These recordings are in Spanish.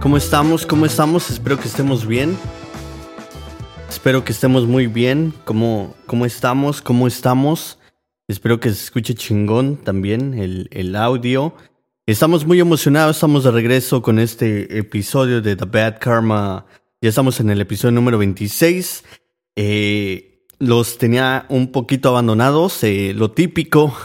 ¿Cómo estamos? ¿Cómo estamos? Espero que estemos bien. Espero que estemos muy bien. ¿Cómo, cómo estamos? ¿Cómo estamos? Espero que se escuche chingón también el, el audio. Estamos muy emocionados, estamos de regreso con este episodio de The Bad Karma. Ya estamos en el episodio número 26. Eh, los tenía un poquito abandonados, eh, lo típico.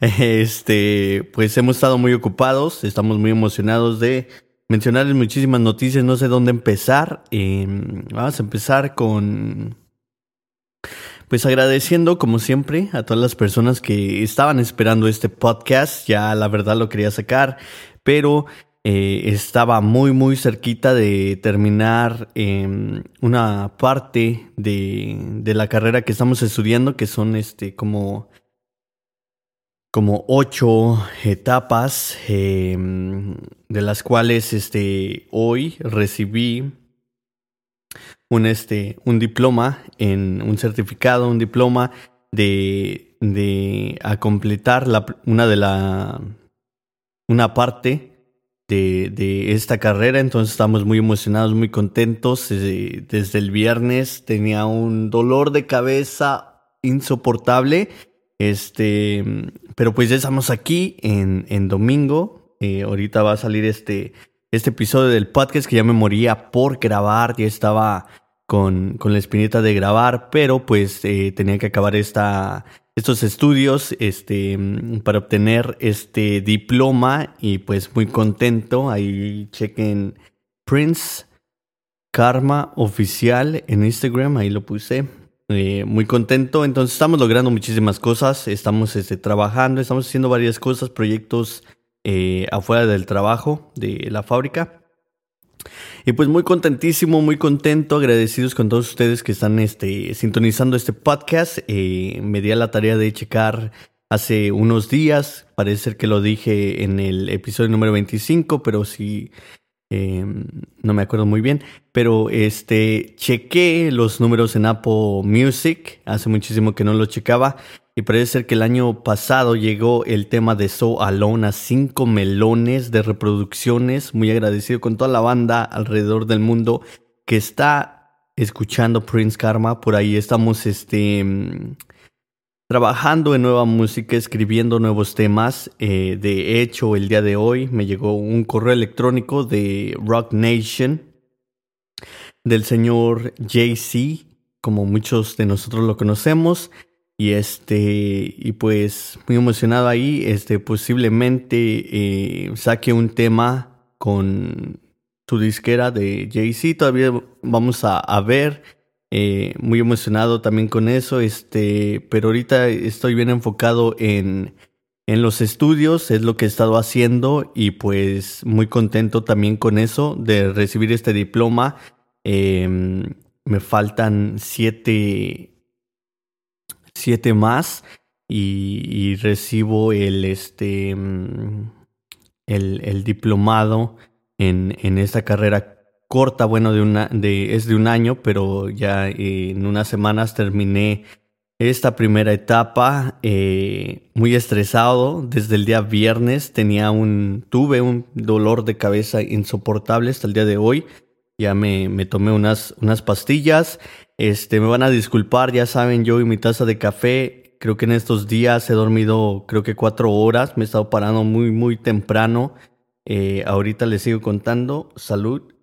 Este, pues hemos estado muy ocupados, estamos muy emocionados de mencionarles muchísimas noticias, no sé dónde empezar. Eh, vamos a empezar con pues agradeciendo como siempre a todas las personas que estaban esperando este podcast, ya la verdad lo quería sacar, pero eh, estaba muy muy cerquita de terminar eh, una parte de, de, la carrera que estamos estudiando, que son este como como ocho etapas, eh, de las cuales este hoy recibí un, este, un diploma, en un certificado, un diploma de, de a completar la, una de la una parte de, de, esta carrera. Entonces estamos muy emocionados, muy contentos. Desde, desde el viernes tenía un dolor de cabeza insoportable. Este, pero pues ya estamos aquí en, en domingo. Eh, ahorita va a salir este, este episodio del podcast que ya me moría por grabar. Ya estaba con, con la espinita de grabar, pero pues eh, tenía que acabar esta, estos estudios este, para obtener este diploma y pues muy contento. Ahí chequen Prince Karma Oficial en Instagram, ahí lo puse. Eh, muy contento, entonces estamos logrando muchísimas cosas, estamos este, trabajando, estamos haciendo varias cosas, proyectos eh, afuera del trabajo de la fábrica. Y pues muy contentísimo, muy contento, agradecidos con todos ustedes que están este, sintonizando este podcast. Eh, me di a la tarea de checar hace unos días, parece ser que lo dije en el episodio número 25, pero sí, eh, no me acuerdo muy bien. Pero este, chequé los números en Apple Music, hace muchísimo que no los checaba. Y parece ser que el año pasado llegó el tema de So Alone a 5 melones de reproducciones. Muy agradecido con toda la banda alrededor del mundo que está escuchando Prince Karma. Por ahí estamos este, trabajando en nueva música, escribiendo nuevos temas. Eh, de hecho, el día de hoy me llegó un correo electrónico de Rock Nation del señor Jay-Z, como muchos de nosotros lo conocemos. Y este, y pues muy emocionado ahí, este, posiblemente eh, saque un tema con su disquera de Jay-Z, todavía vamos a ver, eh, muy emocionado también con eso, este, pero ahorita estoy bien enfocado en, en los estudios, es lo que he estado haciendo y pues muy contento también con eso, de recibir este diploma. Eh, me faltan siete siete más y, y, recibo el este el, el diplomado en, en, esta carrera corta, bueno, de una, de, es de un año, pero ya eh, en unas semanas terminé esta primera etapa eh, muy estresado desde el día viernes tenía un tuve un dolor de cabeza insoportable hasta el día de hoy ya me, me tomé unas, unas pastillas este, me van a disculpar, ya saben, yo y mi taza de café, creo que en estos días he dormido creo que cuatro horas, me he estado parando muy, muy temprano. Eh, ahorita les sigo contando. Salud.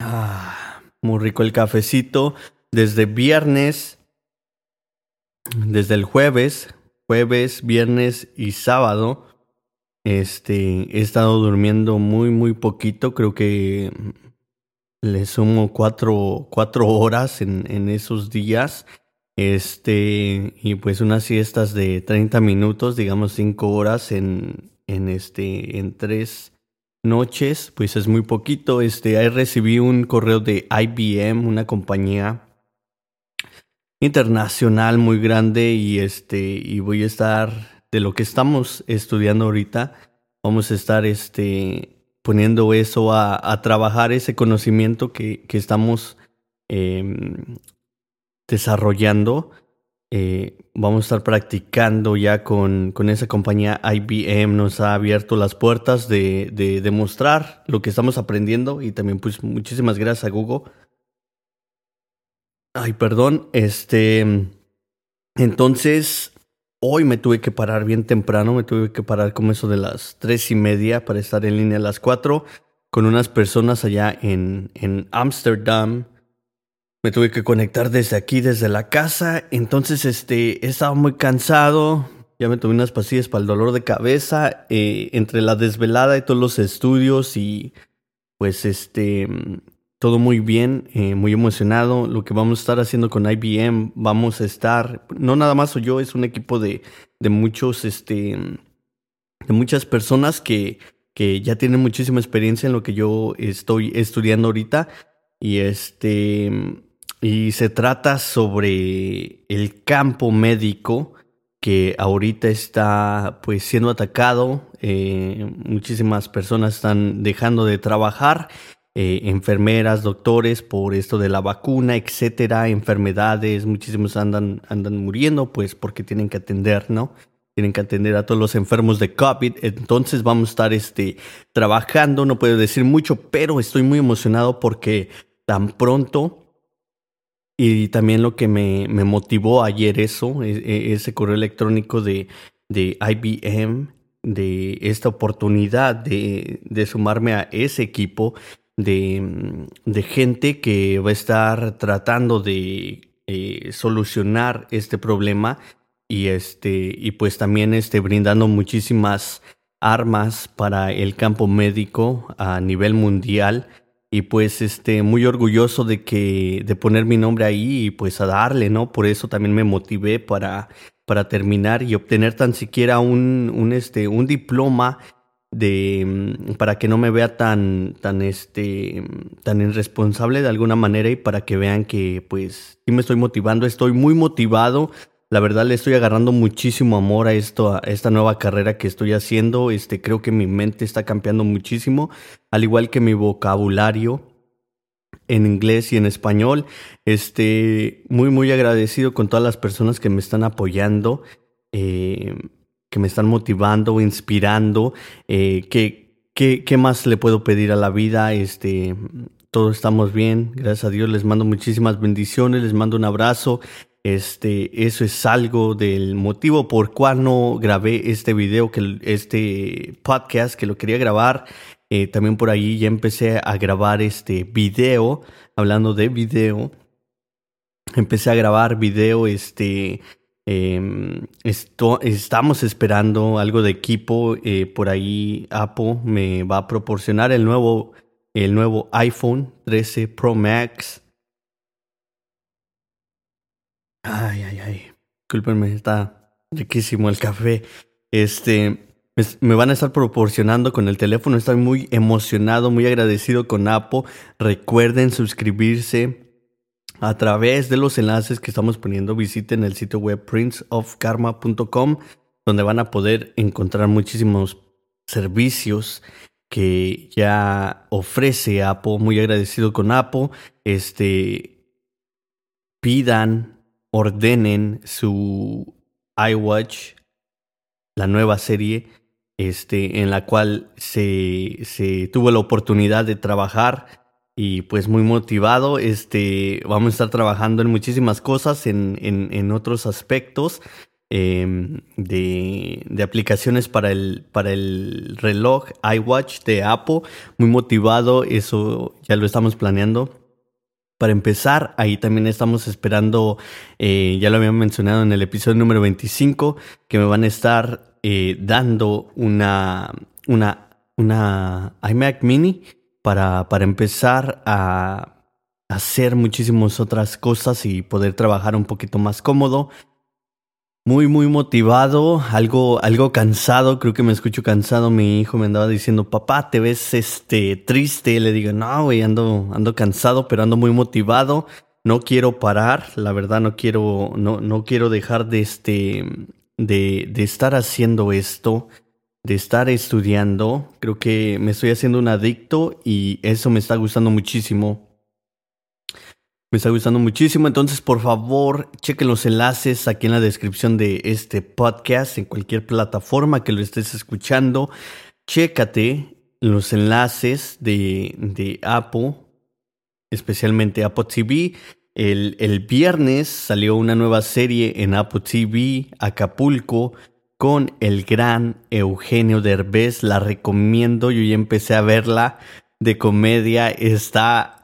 Ah, muy rico el cafecito. Desde viernes desde el jueves, jueves, viernes y sábado, este, he estado durmiendo muy, muy poquito. Creo que le sumo cuatro, cuatro horas en, esos días. Este, y pues unas siestas de 30 minutos, digamos cinco horas en, en este, en tres noches, pues es muy poquito. Este, ahí recibí un correo de IBM, una compañía internacional muy grande y este, y voy a estar de lo que estamos estudiando ahorita, vamos a estar este, poniendo eso a, trabajar ese conocimiento que, que estamos em, desarrollando. Eh, vamos a estar practicando ya con, con, esa compañía IBM. Nos ha abierto las puertas de, de demostrar lo que estamos aprendiendo y también pues muchísimas gracias a Google. Ay, perdón. Este, entonces, hoy me tuve que parar bien temprano. Me tuve que parar como eso de las tres y media para estar en línea a las cuatro con unas personas allá en, Amsterdam me tuve que conectar desde aquí, desde la casa. Entonces, este, he estado muy cansado. Ya me tomé unas pastillas para el dolor de cabeza. Eh, entre la desvelada y todos los estudios y pues este, todo muy bien, eh, muy emocionado. Lo que vamos a estar haciendo con IBM, vamos a estar, no nada más soy yo, es un equipo de, de muchos, este, de muchas personas que, que ya tienen muchísima experiencia en lo que yo estoy estudiando ahorita. Y este, y se trata sobre el campo médico que ahorita está pues siendo atacado. Eh, muchísimas personas están dejando de trabajar. Eh, enfermeras, doctores, por esto de la vacuna, etcétera, enfermedades, muchísimos andan, andan muriendo, pues porque tienen que atender, ¿no? Tienen que atender a todos los enfermos de COVID. Entonces vamos a estar este, trabajando, no puedo decir mucho, pero estoy muy emocionado porque tan pronto y también lo que me, me motivó ayer eso, e, e, ese correo electrónico de, de IBM, de esta oportunidad de, de sumarme a ese equipo de, de, gente que va a estar tratando de eh, solucionar este problema y este y pues también este brindando muchísimas armas para el campo médico a nivel mundial y pues este muy orgulloso de que de poner mi nombre ahí y pues a darle no por eso también me motivé para para terminar y obtener tan siquiera un, un este un diploma de mm, para que no me vea tan tan este tan irresponsable de alguna manera y para que vean que pues sí me estoy motivando estoy muy motivado la verdad le estoy agarrando muchísimo amor a esto, a esta nueva carrera que estoy haciendo. Este, creo que mi mente está cambiando muchísimo, al igual que mi vocabulario en inglés y en español. Este, muy, muy agradecido con todas las personas que me están apoyando, eh, que me están motivando, inspirando. Eh, que, ¿Qué más le puedo pedir a la vida? Este, todos estamos bien, gracias a Dios. Les mando muchísimas bendiciones, les mando un abrazo. Este, eso es algo del motivo por cual no grabé este video, que este podcast, que lo quería grabar. Eh, también por ahí ya empecé a grabar este video, hablando de video. Empecé a grabar video, este, em, esto, estamos esperando algo de equipo. Eh, por ahí Apple me va a proporcionar el nuevo, el nuevo iPhone 13 Pro Max. Ay, ay, ay. Disculpenme, está riquísimo el café. Este, me van a estar proporcionando con el teléfono. Estoy muy emocionado, muy agradecido con Apple. Recuerden suscribirse a través de los enlaces que estamos poniendo. Visiten el sitio web princeofkarma.com, donde van a poder encontrar muchísimos servicios que ya ofrece Apple. Muy agradecido con Apple. Este, pidan ordenen su iWatch, la nueva serie, este, en la cual se, se tuvo la oportunidad de trabajar y pues muy motivado. Este, vamos a estar trabajando en muchísimas cosas, en, en, en otros aspectos em, de, de, aplicaciones para el, para el reloj iWatch de Apple. Muy motivado, eso ya lo estamos planeando. Para empezar, ahí también estamos esperando, eh, ya lo habían mencionado en el episodio número 25, que me van a estar eh, dando una, una, una iMac mini para, para empezar a hacer muchísimas otras cosas y poder trabajar un poquito más cómodo. Muy, muy motivado, algo, algo cansado, creo que me escucho cansado. Mi hijo me andaba diciendo, papá, ¿te ves este triste? Le digo, no, güey, ando, ando cansado, pero ando muy motivado. No quiero parar, la verdad no quiero, no, no quiero dejar de este, de, de estar haciendo esto, de estar estudiando. Creo que me estoy haciendo un adicto y eso me está gustando muchísimo. Me está gustando muchísimo, entonces por favor chequen los enlaces aquí en la descripción de este podcast, en cualquier plataforma que lo estés escuchando. Chécate los enlaces de, de Apple, especialmente Apple TV. El, el viernes salió una nueva serie en Apple TV, Acapulco, con el gran Eugenio Derbez. La recomiendo, yo ya empecé a verla de comedia. Está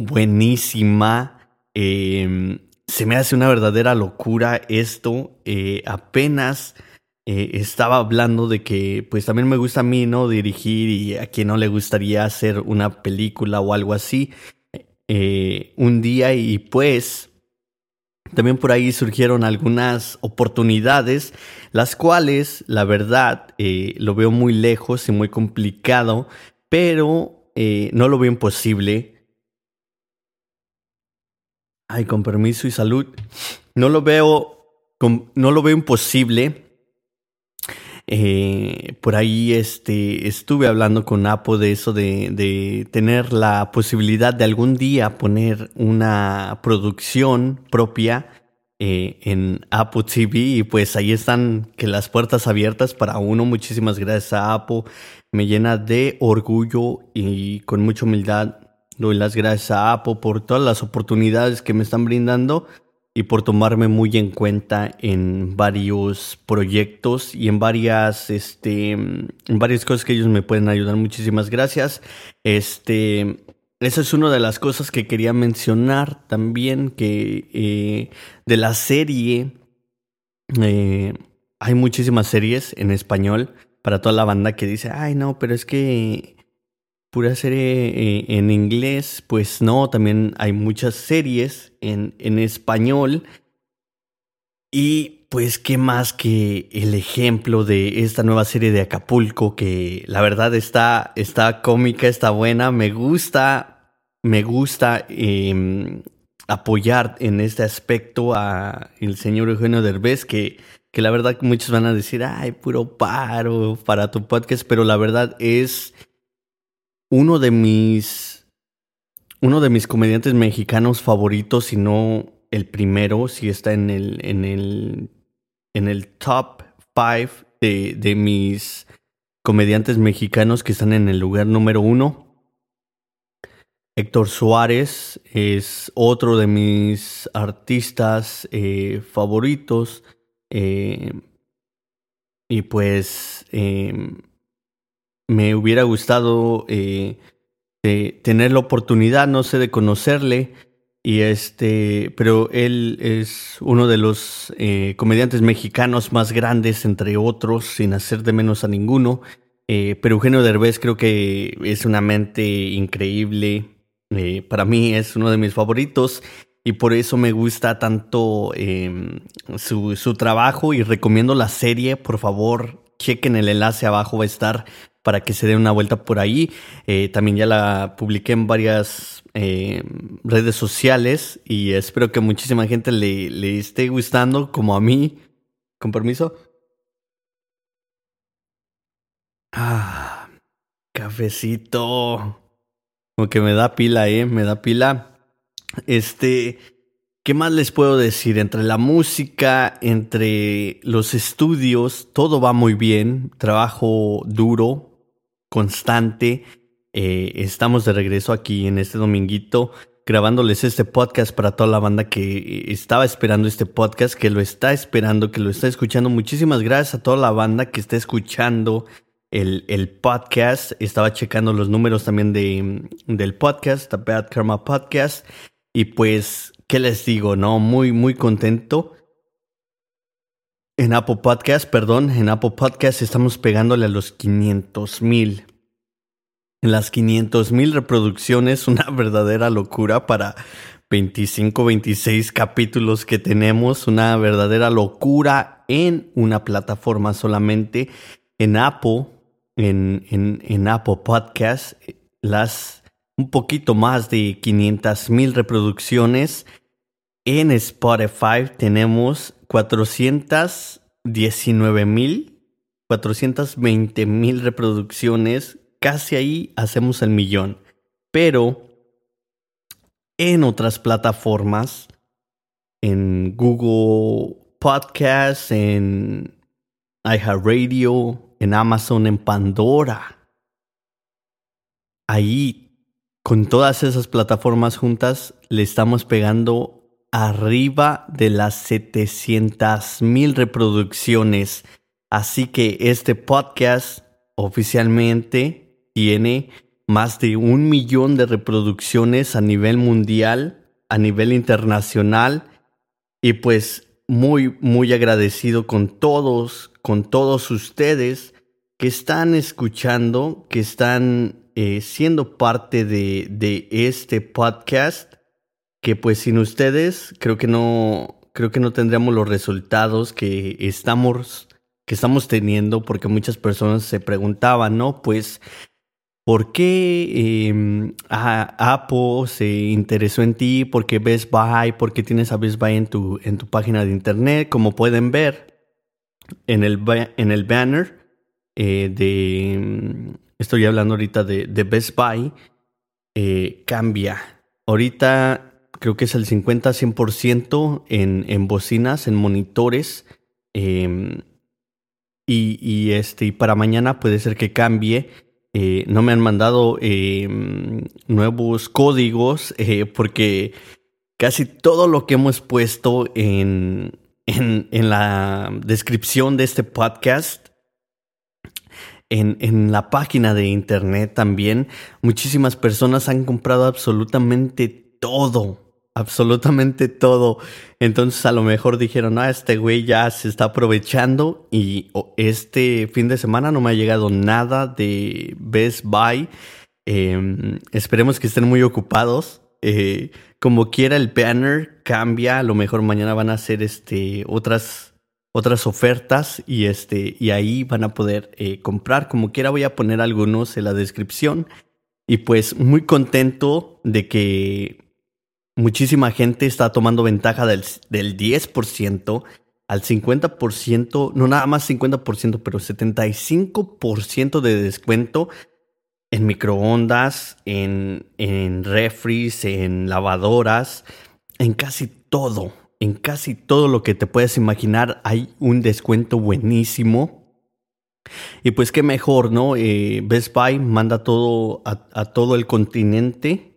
buenísima. Em, se me hace una verdadera locura esto. Eh, apenas eh, estaba hablando de que, pues también me gusta a mí, ¿no? Dirigir y a quien no le gustaría hacer una película o algo así eh, un día y pues también por ahí surgieron algunas oportunidades, las cuales, la verdad, lo veo muy lejos y muy complicado, pero no lo veo imposible Ay, con permiso y salud. No lo veo, no lo veo imposible. Eh, por ahí este, estuve hablando con Apo de eso, de, de, tener la posibilidad de algún día poner una producción propia eh, en Apo TV y pues ahí están que las puertas abiertas para uno. Muchísimas gracias a Apo. Me llena de orgullo y con mucha humildad Doy las gracias a Apple por todas las oportunidades que me están brindando y por tomarme muy en cuenta en varios proyectos y en varias, este, en varias cosas que ellos me pueden ayudar. Muchísimas gracias. Este, esa es una de las cosas que quería mencionar también, que eh, de la serie, eh, hay muchísimas series en español para toda la banda que dice, ay no, pero es que pura serie eh, en inglés, pues no, también hay muchas series en, en español. Y pues qué más que el ejemplo de esta nueva serie de Acapulco, que la verdad está, está cómica, está buena, me gusta, me gusta em, apoyar en este aspecto a el señor Eugenio Derbez, que, que la verdad muchos van a decir, ay, puro paro para tu podcast, pero la verdad es uno de mis. Uno de mis comediantes mexicanos favoritos, si no el primero, si está en el. en el. en el top 5 de, de mis comediantes mexicanos que están en el lugar número uno. Héctor Suárez es otro de mis artistas eh, favoritos. Eh, y pues eh, me hubiera gustado eh, tener la oportunidad, no sé, de conocerle. Y este, pero él es uno de los eh, comediantes mexicanos más grandes, entre otros, sin hacer de menos a ninguno. Eh, pero Eugenio Derbez creo que es una mente increíble. para mí es uno de mis favoritos y por eso me gusta tanto em, su, su trabajo y recomiendo la serie. Por favor, chequen el enlace abajo, va a estar para que se dé una vuelta por ahí. Eh, también ya la publiqué en varias eh, redes sociales y espero que muchísima gente le, le esté gustando como a mí. Con permiso. Ah, cafecito. Como que me da pila, eh, me da pila. Este, ¿qué más les puedo decir? Entre la música, entre los estudios, todo va muy bien. Trabajo duro, constante. Eh, estamos de regreso aquí en este dominguito grabándoles este podcast para toda la banda que estaba esperando este podcast, que lo está esperando, que lo está escuchando. Muchísimas gracias a toda la banda que está escuchando el, el podcast. Estaba checando los números también de, del podcast, The Bad Karma Podcast. Y pues, ¿qué les digo? No, muy, muy contento. En Apple Podcast, perdón, en Apple Podcast estamos pegándole a los 500 mil. Las 500 mil reproducciones, una verdadera locura para 25, 26 capítulos que tenemos, una verdadera locura en una plataforma solamente. En Apple, en, en, en Apple Podcast, las un poquito más de 500 mil reproducciones. En Spotify tenemos 419 mil, 420 mil reproducciones. Casi ahí hacemos el millón. Pero en otras plataformas, en Google Podcasts, en iHeartRadio, en Amazon, en Pandora. Ahí, con todas esas plataformas juntas, le estamos pegando arriba de las 700 mil reproducciones. Así que este podcast oficialmente tiene más de un millón de reproducciones a nivel mundial, a nivel internacional. Y pues muy, muy agradecido con todos, con todos ustedes que están escuchando, que están eh, siendo parte de, de este podcast. Que pues sin ustedes creo que no, creo que no tendríamos los resultados que estamos que estamos teniendo porque muchas personas se preguntaban, ¿no? Pues ¿Por qué em, Apple se interesó en ti? ¿Por qué Best Buy? ¿Por qué tienes a Best Buy en tu, en tu página de internet? Como pueden ver en el, en el banner eh, de... Em, estoy hablando ahorita de, de Best Buy. Eh, cambia. Ahorita creo que es el 50-100% en, en bocinas, en monitores. Em, y, y, este, y para mañana puede ser que cambie eh, no me han mandado eh, nuevos códigos eh, porque casi todo lo que hemos puesto en, en, en la descripción de este podcast en, en, la página de internet también, muchísimas personas han comprado absolutamente todo absolutamente todo. Entonces a lo mejor dijeron, ah, este güey ya se está aprovechando y este fin de semana no me ha llegado nada de Best Buy. Em, esperemos que estén muy ocupados. Eh, como quiera el banner cambia, a lo mejor mañana van a hacer este, otras, otras ofertas y, este, y ahí van a poder eh, comprar. Como quiera voy a poner algunos en la descripción. Y pues muy contento de que muchísima gente está tomando ventaja del, del 10% al 50%, no nada más 50%, pero 75% de descuento en microondas, en, en refries, en lavadoras, en casi todo, en casi todo lo que te puedes imaginar hay un descuento buenísimo. Y pues qué mejor, ¿no? Eh, Best Buy manda todo a todo el continente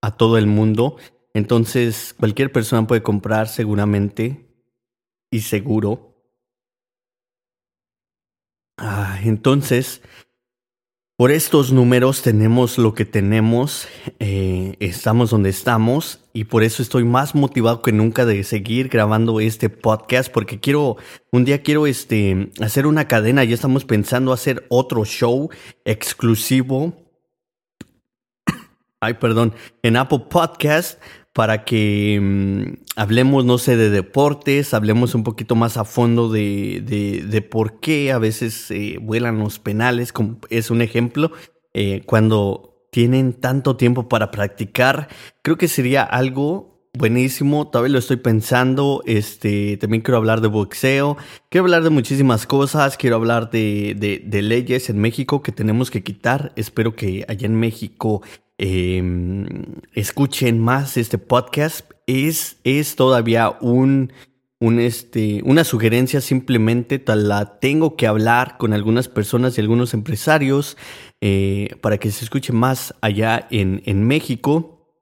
a todo el mundo. Entonces, cualquier persona puede comprar seguramente y seguro. Entonces, por estos números tenemos lo que tenemos, eh, estamos donde estamos y por eso estoy más motivado que nunca de seguir grabando este podcast porque quiero, un día quiero este, hacer una cadena, ya estamos pensando hacer otro show exclusivo ay, perdón, en Apple Podcast para que mm, hablemos, no sé, de deportes, hablemos un poquito más a fondo de, de, por qué a veces eh, vuelan los penales, como es un ejemplo, eh, cuando tienen tanto tiempo para practicar, creo que sería algo buenísimo, todavía lo estoy pensando, este, también quiero hablar de boxeo, quiero hablar de muchísimas cosas, quiero hablar de, de leyes en México que tenemos que quitar, espero que allá en México Em, escuchen más este podcast. Es, es todavía un, un este, una sugerencia, simplemente la tengo que hablar con algunas personas y algunos empresarios eh, para que se escuche más allá en, en México.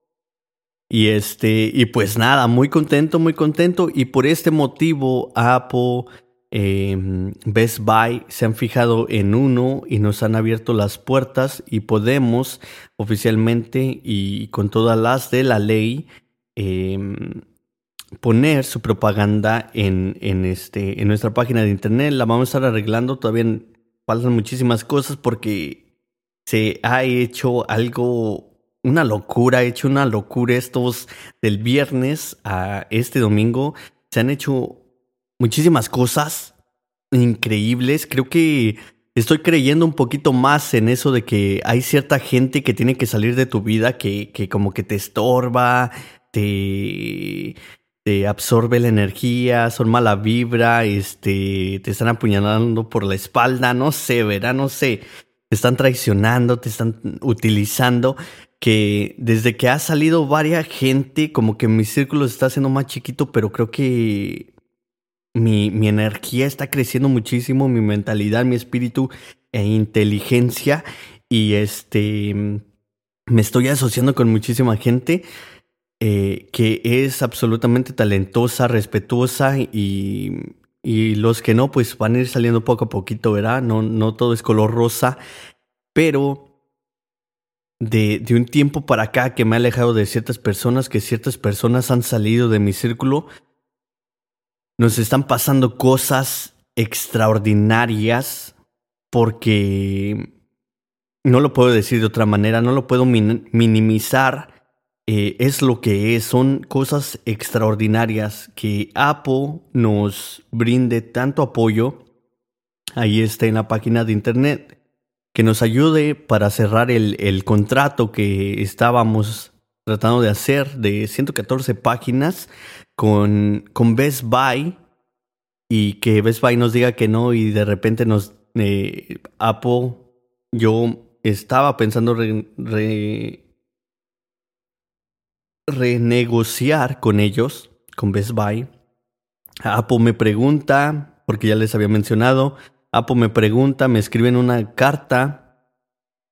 Y este, y pues nada, muy contento, muy contento. Y por este motivo, Apple em, Best Buy se han fijado en uno y nos han abierto las puertas y podemos oficialmente y con todas las de la ley em, poner su propaganda en, en, este, en nuestra página de internet. La vamos a estar arreglando. Todavía faltan muchísimas cosas porque se ha hecho algo, una locura, ha hecho una locura estos del viernes a este domingo. Se han hecho muchísimas cosas increíbles. Creo que estoy creyendo un poquito más en eso de que hay cierta gente que tiene que salir de tu vida que, que como que te estorba, te te absorbe la energía, son mala vibra, este, te están apuñalando por la espalda, no sé, verá, no sé, te están traicionando, te están utilizando, que desde que ha salido varias gente, como que mi círculo está haciendo más chiquito, pero creo que mi, mi energía está creciendo muchísimo, mi mentalidad, mi espíritu e inteligencia, y este, me estoy asociando con muchísima gente eh, que es absolutamente talentosa, respetuosa y, y, los que no, pues van a ir saliendo poco a poquito, ¿verdad? No, no todo es color rosa, pero de, de un tiempo para acá que me he alejado de ciertas personas, que ciertas personas han salido de mi círculo, nos están pasando cosas extraordinarias porque no lo puedo decir de otra manera, no lo puedo minimizar eh, es lo que es. Son cosas extraordinarias que Apple nos brinde tanto apoyo. Ahí está en la página de internet. Que nos ayude para cerrar el, el contrato que estábamos tratando de hacer de 114 páginas con, con Best Buy y que Best Buy nos diga que no y de repente nos eh, Apple yo estaba pensando re, renegociar con ellos, con Best Buy. Apple me pregunta, porque ya les había mencionado, Apple me pregunta, me escriben una carta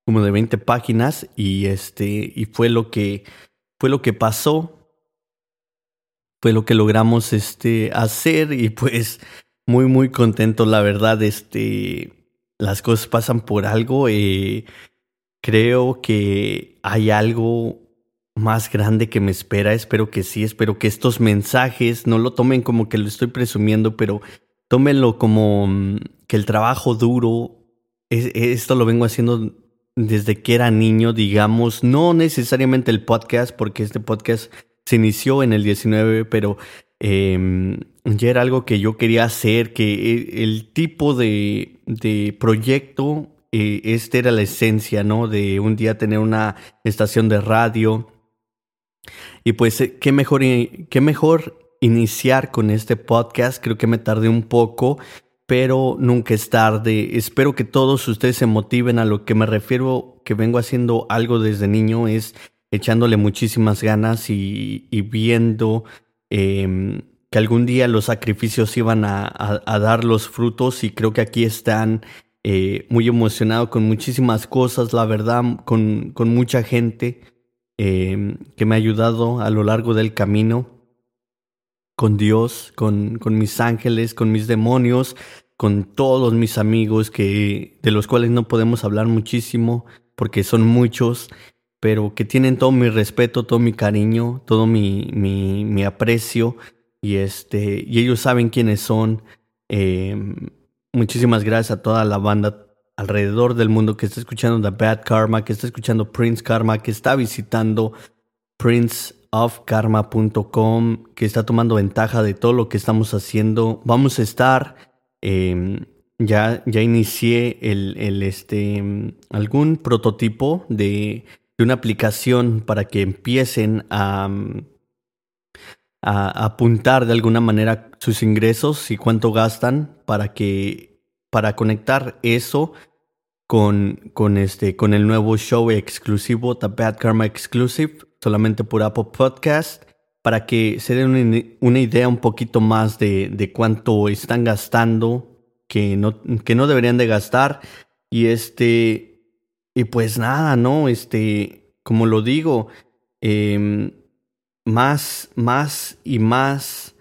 como de 20 páginas y este y fue lo que fue lo que pasó. Fue lo que logramos este hacer y pues muy muy contento la verdad este las cosas pasan por algo eh, creo que hay algo más grande que me espera. Espero que sí, espero que estos mensajes no lo tomen como que lo estoy presumiendo, pero tómenlo como mm, que el trabajo duro, esto lo vengo haciendo desde que era niño, digamos, no necesariamente el podcast, porque este podcast se inició en el 19, pero em, ya era algo que yo quería hacer, que e, el tipo de, de proyecto, eh, este era la esencia, ¿no? De un día tener una estación de radio, y pues, eh, qué mejor, qué mejor iniciar con este podcast. Creo que me tardé un poco, pero nunca es tarde. Espero que todos ustedes se motiven a lo que me refiero, que vengo haciendo algo desde niño, es echándole muchísimas ganas y, viendo em, que algún día los sacrificios iban a, dar los frutos y creo que aquí están eh, muy emocionado con muchísimas cosas, la verdad, con, mucha gente. Em, que me ha ayudado a lo largo del camino con Dios, con, con mis ángeles, con mis demonios, con todos mis amigos que de los cuales no podemos hablar muchísimo porque son muchos, pero que tienen todo mi respeto, todo mi cariño, todo mi, mi, aprecio y este y ellos saben quiénes son. Em, muchísimas gracias a toda la banda alrededor del mundo que está escuchando The Bad Karma, que está escuchando Prince Karma, que está visitando princeofkarma.com, que está tomando ventaja de todo lo que estamos haciendo. Vamos a estar, em, ya, ya inicié el, el, este, algún prototipo de, de, una aplicación para que empiecen a, a apuntar de alguna manera sus ingresos y cuánto gastan para que para conectar eso con, con, este, con el nuevo show exclusivo, The Bad Karma Exclusive, solamente por Apple Podcast, para que se den una, idea un poquito más de, de, cuánto están gastando, que no, que no deberían de gastar. Y este, y pues nada, ¿no? Este, como lo digo, em, más, más y más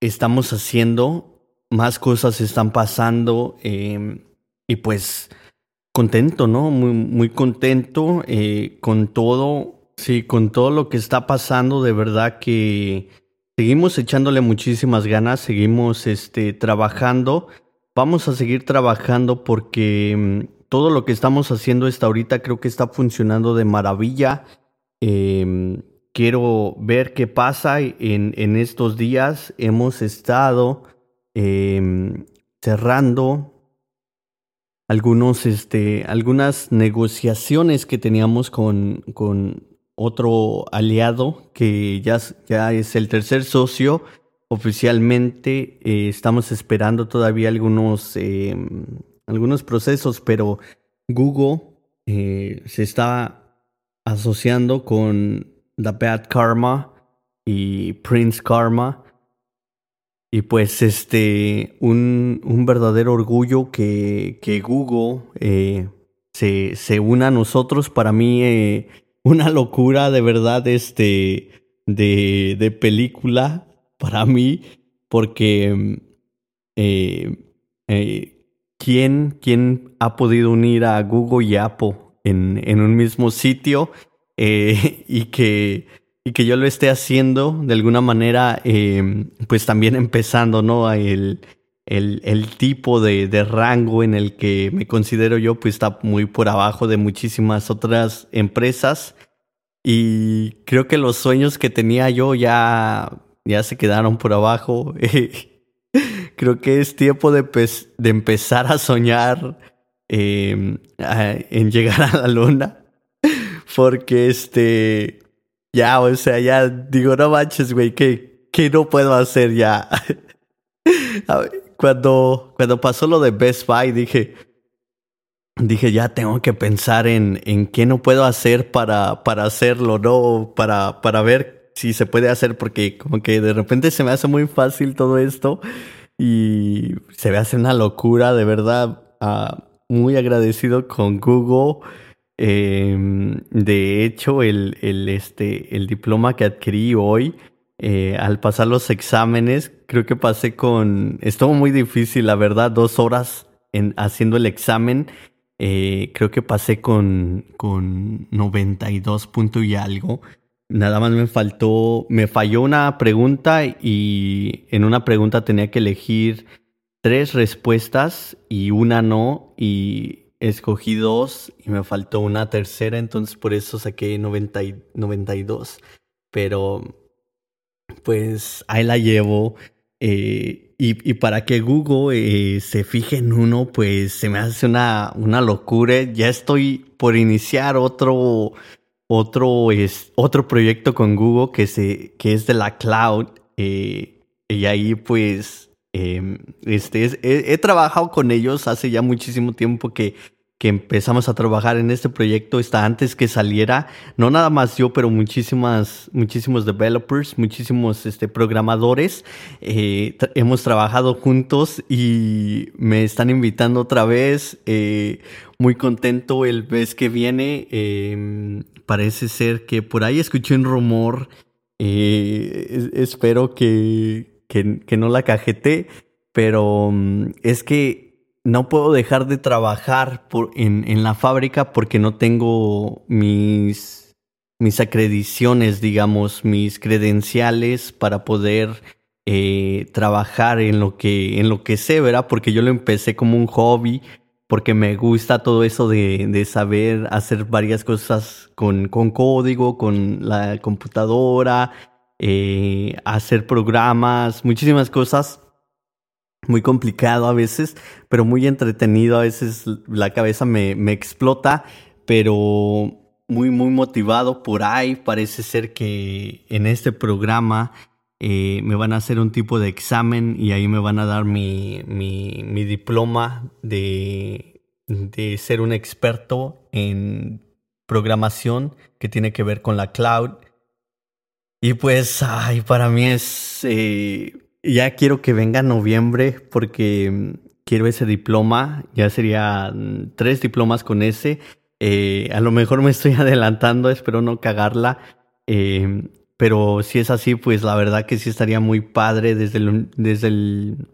estamos haciendo más cosas están pasando em, y pues contento, ¿no? Muy, muy contento eh, con todo, sí, con todo lo que está pasando, de verdad que seguimos echándole muchísimas ganas, seguimos este, trabajando, vamos a seguir trabajando porque em, todo lo que estamos haciendo hasta ahorita creo que está funcionando de maravilla. Em, quiero ver qué pasa en, en estos días. Hemos estado Em, cerrando algunos, este, algunas negociaciones que teníamos con, con otro aliado que ya, ya es el tercer socio. Oficialmente eh, estamos esperando todavía algunos, em, algunos procesos, pero Google eh, se está asociando con The Bad Karma y Prince Karma y pues este, un, un verdadero orgullo que, que Google eh, se, se, una a nosotros. Para mí, eh, una locura de verdad este, de, de película para mí, porque ¿quién, ¿quién, ha podido unir a Google y Apple en, en un mismo sitio? y que y que yo lo esté haciendo de alguna manera, em, pues también empezando, ¿no? El, el, el tipo de, de, rango en el que me considero yo, pues está muy por abajo de muchísimas otras empresas. Y creo que los sueños que tenía yo ya, ya se quedaron por abajo. creo que es tiempo de, de empezar a soñar em, en llegar a la luna. Porque este ya, o sea, ya digo, no manches, güey, ¿qué, ¿qué no puedo hacer ya? cuando, cuando pasó lo de Best Buy, dije, dije, ya tengo que pensar en, en qué no puedo hacer para, para hacerlo, ¿no? Para, para ver si se puede hacer, porque como que de repente se me hace muy fácil todo esto y se me hace una locura, de verdad. Ah, muy agradecido con Google Em, de hecho, el, el, este, el diploma que adquirí hoy, eh, al pasar los exámenes, creo que pasé con... Estuvo muy difícil, la verdad, dos horas en, haciendo el examen. Eh, creo que pasé con, con 92 puntos y algo. Nada más me faltó, me falló una pregunta y en una pregunta tenía que elegir tres respuestas y una no. Y escogí dos y me faltó una tercera, entonces por eso saqué 90 y 92. Pero pues ahí la llevo. Eh, y, y, para que Google eh, se fije en uno, pues se me hace una, una locura. Ya estoy por iniciar otro, otro, es, otro proyecto con Google que, se, que es de la cloud. Eh, y ahí pues Em, este, he, trabajado con ellos hace ya muchísimo tiempo que, que empezamos a trabajar en este proyecto. Está antes que saliera, no nada más yo, pero muchísimas, muchísimos developers, muchísimos este, programadores. Eh, hemos trabajado juntos y me están invitando otra vez. Eh, muy contento el mes que viene. Em, parece ser que por ahí escuché un rumor. Eh, espero que, que, no la cajete, pero mm, es que no puedo dejar de trabajar en, en, la fábrica porque no tengo mis, mis acrediciones, digamos, mis credenciales para poder eh, trabajar en lo, que, en lo que sé, ¿verdad? Porque yo lo empecé como un hobby, porque me gusta todo eso de, de saber hacer varias cosas con, con código, con la computadora, eh, hacer programas, muchísimas cosas. Muy complicado a veces, pero muy entretenido. A veces la cabeza me, me explota, pero muy, muy motivado por ahí. Parece ser que en este programa eh, me van a hacer un tipo de examen y ahí me van a dar mi, mi, diploma de, de ser un experto en programación que tiene que ver con la cloud y pues, ay, para mí es... Eh, ya quiero que venga noviembre porque mm, quiero ese diploma. Ya serían tres diplomas con ese. Eh, a lo mejor me estoy adelantando, espero no cagarla. Pero si es así, pues la verdad que sí estaría muy padre desde el, desde el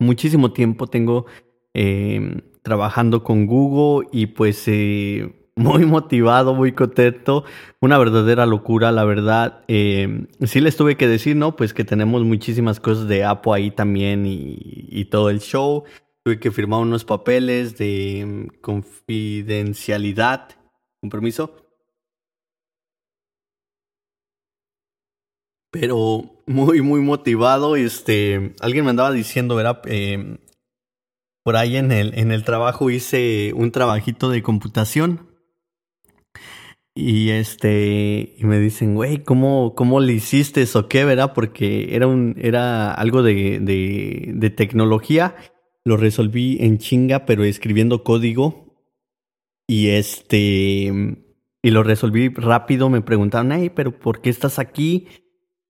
muchísimo tiempo tengo em, trabajando con Google y pues eh, muy motivado, muy contento, una verdadera locura, la verdad. Eh, sí les tuve que decir, ¿no? Pues que tenemos muchísimas cosas de Apple ahí también y, todo el show. Tuve que firmar unos papeles de mm, confidencialidad, un Pero muy, muy motivado. Este, alguien me andaba diciendo, ¿verdad? Eh, por ahí en el, en el trabajo hice un trabajito de computación y este, y me dicen, güey, ¿cómo, ¿cómo le hiciste eso qué, verdad? Porque era un, era algo de, de, de tecnología. Lo resolví en chinga, pero escribiendo código. Y este, y lo resolví rápido. Me preguntaron, hey, pero ¿por qué estás aquí?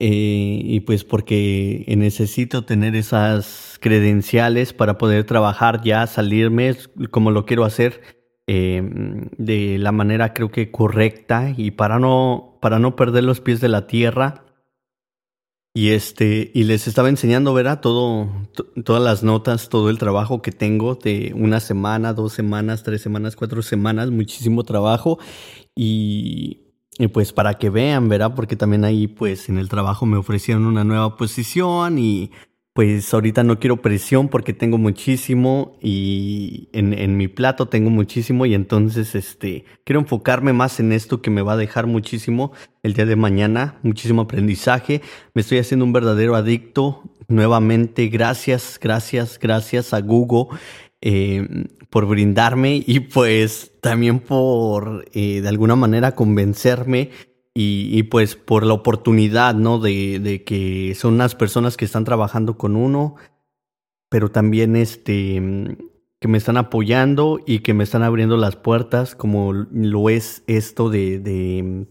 Eh, y pues porque necesito tener esas credenciales para poder trabajar ya, salirme como lo quiero hacer Em, de la manera creo que correcta y para no, para no perder los pies de la tierra. Y este, y les estaba enseñando, ¿verdad? Todo, todas las notas, todo el trabajo que tengo de una semana, dos semanas, tres semanas, cuatro semanas, muchísimo trabajo. Y, y pues para que vean, ¿verdad? Porque también ahí pues en el trabajo me ofrecieron una nueva posición y pues ahorita no quiero presión porque tengo muchísimo y en, mi plato tengo muchísimo y entonces este quiero enfocarme más en esto que me va a dejar muchísimo el día de mañana, muchísimo aprendizaje. Me estoy haciendo un verdadero adicto nuevamente. Gracias, gracias, gracias a Google eh, por brindarme y pues también por eh, de alguna manera convencerme y, pues por la oportunidad, ¿no? De, de, que son unas personas que están trabajando con uno, pero también este, que me están apoyando y que me están abriendo las puertas, como lo es esto de, de,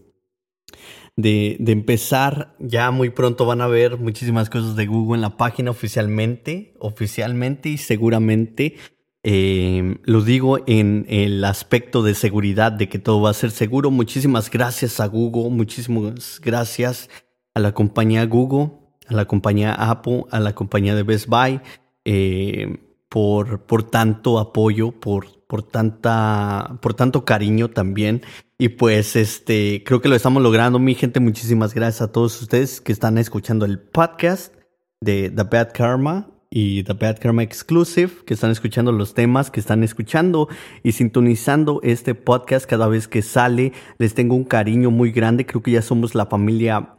de, de empezar. Ya muy pronto van a ver muchísimas cosas de Google en la página oficialmente, oficialmente y seguramente eh, lo digo en el aspecto de seguridad, de que todo va a ser seguro. Muchísimas gracias a Google, muchísimas gracias a la compañía Google, a la compañía Apple, a la compañía de Best Buy, eh, por, por tanto apoyo, por, por, tanta, por tanto cariño también. Y pues este, creo que lo estamos logrando, mi gente. Muchísimas gracias a todos ustedes que están escuchando el podcast de The Bad Karma y The Bad Karma Exclusive, que están escuchando los temas, que están escuchando y sintonizando este podcast cada vez que sale. Les tengo un cariño muy grande, creo que ya somos la familia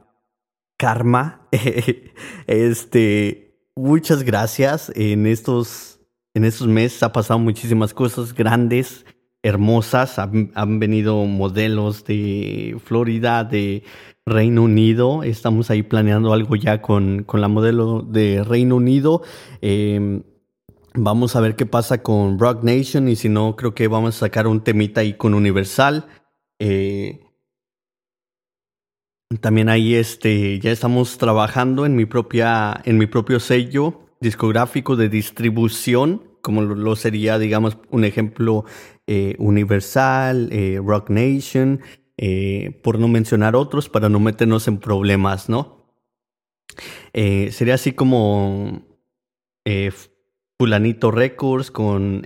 Karma. este, muchas gracias. En estos, en estos meses ha pasado muchísimas cosas grandes, hermosas. han venido modelos de Florida, de Reino Unido. Estamos ahí planeando algo ya con, con la modelo de Reino Unido. Em, vamos a ver qué pasa con Rock Nation y si no, creo que vamos a sacar un temita ahí con Universal. Eh, también ahí este, ya estamos trabajando en mi, propia, en mi propio sello discográfico de distribución, como lo, sería, digamos, un ejemplo eh, Universal, eh, Rock Nation. Eh, por no mencionar otros, para no meternos en problemas, ¿no? Eh, sería así como eh, Fulanito Records con